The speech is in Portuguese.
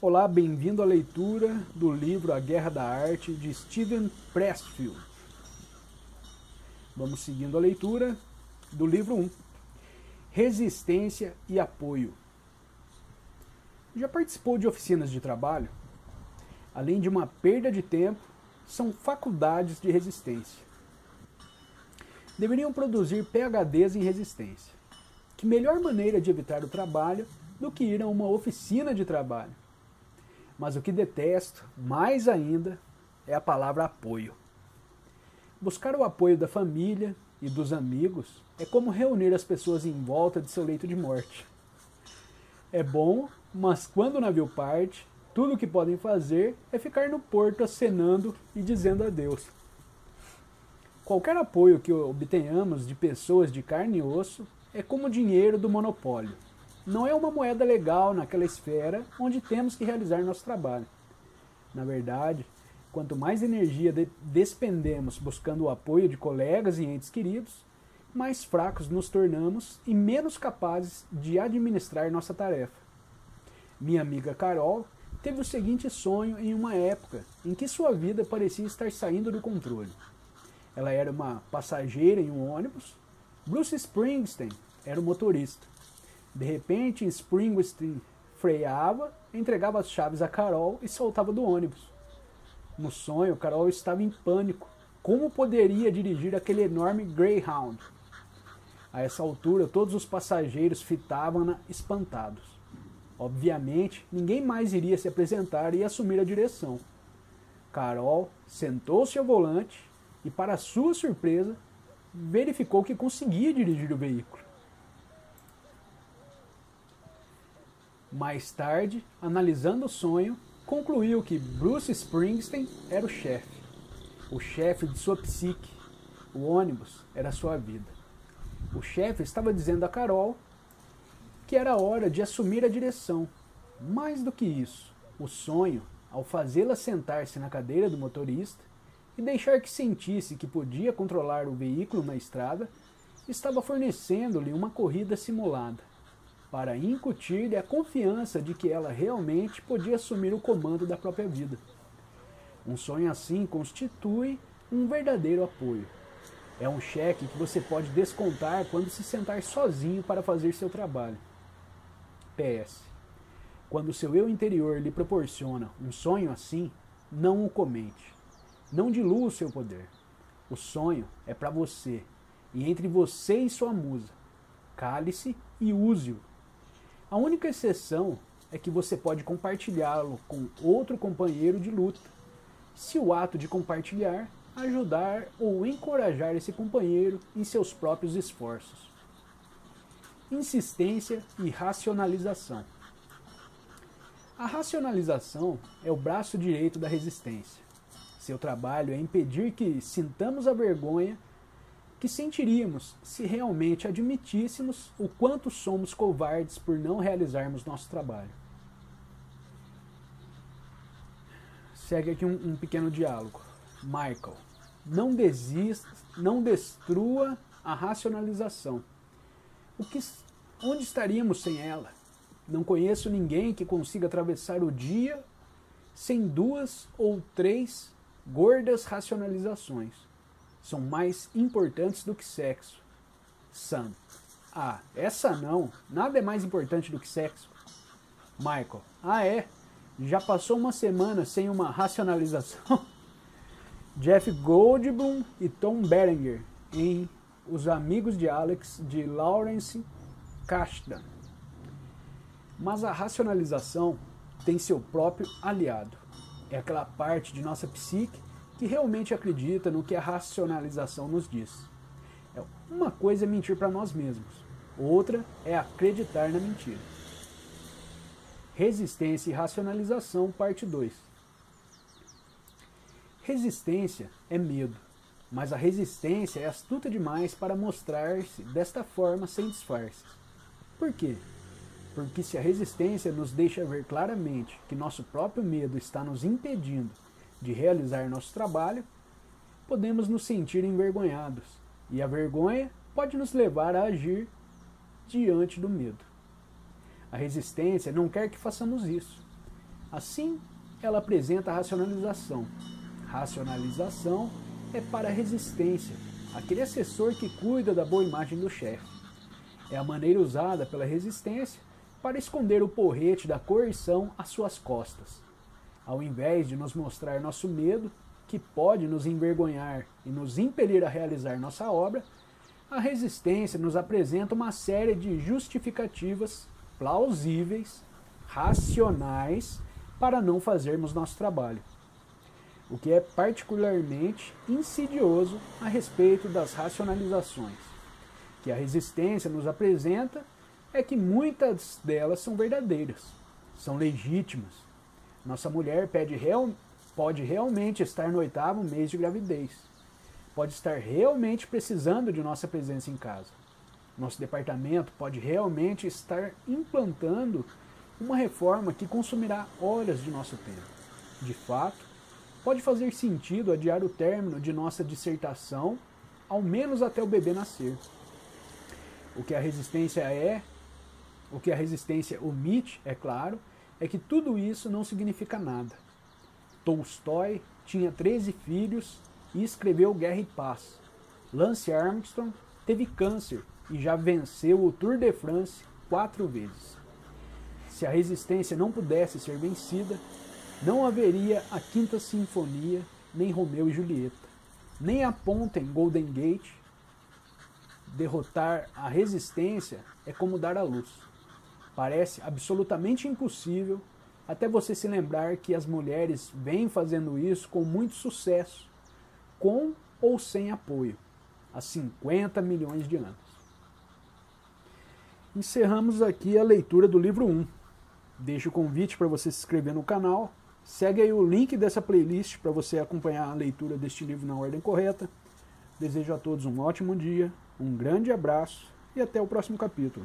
Olá, bem-vindo à leitura do livro A Guerra da Arte de Steven Pressfield. Vamos seguindo a leitura do livro 1. Resistência e apoio. Já participou de oficinas de trabalho? Além de uma perda de tempo, são faculdades de resistência. Deveriam produzir PhDs em resistência. Que melhor maneira de evitar o trabalho do que ir a uma oficina de trabalho? Mas o que detesto, mais ainda, é a palavra apoio. Buscar o apoio da família e dos amigos é como reunir as pessoas em volta de seu leito de morte. É bom, mas quando o navio parte, tudo o que podem fazer é ficar no porto acenando e dizendo adeus. Qualquer apoio que obtenhamos de pessoas de carne e osso é como dinheiro do monopólio não é uma moeda legal naquela esfera onde temos que realizar nosso trabalho. Na verdade, quanto mais energia de despendemos buscando o apoio de colegas e entes queridos, mais fracos nos tornamos e menos capazes de administrar nossa tarefa. Minha amiga Carol teve o seguinte sonho em uma época em que sua vida parecia estar saindo do controle. Ela era uma passageira em um ônibus, Bruce Springsteen era o motorista. De repente, Springsteen freava, entregava as chaves a Carol e soltava do ônibus. No sonho, Carol estava em pânico. Como poderia dirigir aquele enorme Greyhound? A essa altura, todos os passageiros fitavam-na espantados. Obviamente, ninguém mais iria se apresentar e assumir a direção. Carol sentou-se ao volante e, para sua surpresa, verificou que conseguia dirigir o veículo. Mais tarde, analisando o sonho, concluiu que Bruce Springsteen era o chefe, o chefe de sua psique. O ônibus era sua vida. O chefe estava dizendo a Carol que era hora de assumir a direção. Mais do que isso, o sonho, ao fazê-la sentar-se na cadeira do motorista e deixar que sentisse que podia controlar o veículo na estrada, estava fornecendo-lhe uma corrida simulada para incutir-lhe a confiança de que ela realmente podia assumir o comando da própria vida. Um sonho assim constitui um verdadeiro apoio. É um cheque que você pode descontar quando se sentar sozinho para fazer seu trabalho. PS. Quando seu eu interior lhe proporciona um sonho assim, não o comente. Não dilua o seu poder. O sonho é para você e entre você e sua musa. Cale-se e use-o a única exceção é que você pode compartilhá-lo com outro companheiro de luta, se o ato de compartilhar ajudar ou encorajar esse companheiro em seus próprios esforços. Insistência e racionalização. A racionalização é o braço direito da resistência. Seu trabalho é impedir que sintamos a vergonha que sentiríamos se realmente admitíssemos o quanto somos covardes por não realizarmos nosso trabalho. Segue aqui um, um pequeno diálogo. Michael, não desista, não destrua a racionalização. O que, onde estaríamos sem ela? Não conheço ninguém que consiga atravessar o dia sem duas ou três gordas racionalizações são mais importantes do que sexo. Sam. Ah, essa não. Nada é mais importante do que sexo. Michael. Ah, é? Já passou uma semana sem uma racionalização? Jeff Goldblum e Tom Berenger em Os Amigos de Alex de Lawrence Kasdan. Mas a racionalização tem seu próprio aliado. É aquela parte de nossa psique que realmente acredita no que a racionalização nos diz. É, uma coisa é mentir para nós mesmos, outra é acreditar na mentira. Resistência e racionalização, parte 2. Resistência é medo, mas a resistência é astuta demais para mostrar-se desta forma sem disfarces. Por quê? Porque se a resistência nos deixa ver claramente que nosso próprio medo está nos impedindo de realizar nosso trabalho, podemos nos sentir envergonhados, e a vergonha pode nos levar a agir diante do medo. A resistência não quer que façamos isso. Assim, ela apresenta a racionalização. Racionalização é para a resistência, aquele assessor que cuida da boa imagem do chefe. É a maneira usada pela resistência para esconder o porrete da coerção às suas costas. Ao invés de nos mostrar nosso medo, que pode nos envergonhar e nos impelir a realizar nossa obra, a resistência nos apresenta uma série de justificativas plausíveis, racionais, para não fazermos nosso trabalho. O que é particularmente insidioso a respeito das racionalizações que a resistência nos apresenta é que muitas delas são verdadeiras, são legítimas. Nossa mulher real, pode realmente estar no oitavo mês de gravidez, pode estar realmente precisando de nossa presença em casa. Nosso departamento pode realmente estar implantando uma reforma que consumirá horas de nosso tempo. De fato, pode fazer sentido adiar o término de nossa dissertação, ao menos até o bebê nascer. O que a resistência é, o que a resistência omite, é claro, é que tudo isso não significa nada. Tolstói tinha 13 filhos e escreveu Guerra e Paz. Lance Armstrong teve câncer e já venceu o Tour de France quatro vezes. Se a resistência não pudesse ser vencida, não haveria a Quinta Sinfonia, nem Romeu e Julieta, nem a ponta em Golden Gate, derrotar a resistência é como dar a luz. Parece absolutamente impossível até você se lembrar que as mulheres vêm fazendo isso com muito sucesso, com ou sem apoio, há 50 milhões de anos. Encerramos aqui a leitura do livro 1. Deixo o convite para você se inscrever no canal. Segue aí o link dessa playlist para você acompanhar a leitura deste livro na ordem correta. Desejo a todos um ótimo dia um grande abraço e até o próximo capítulo.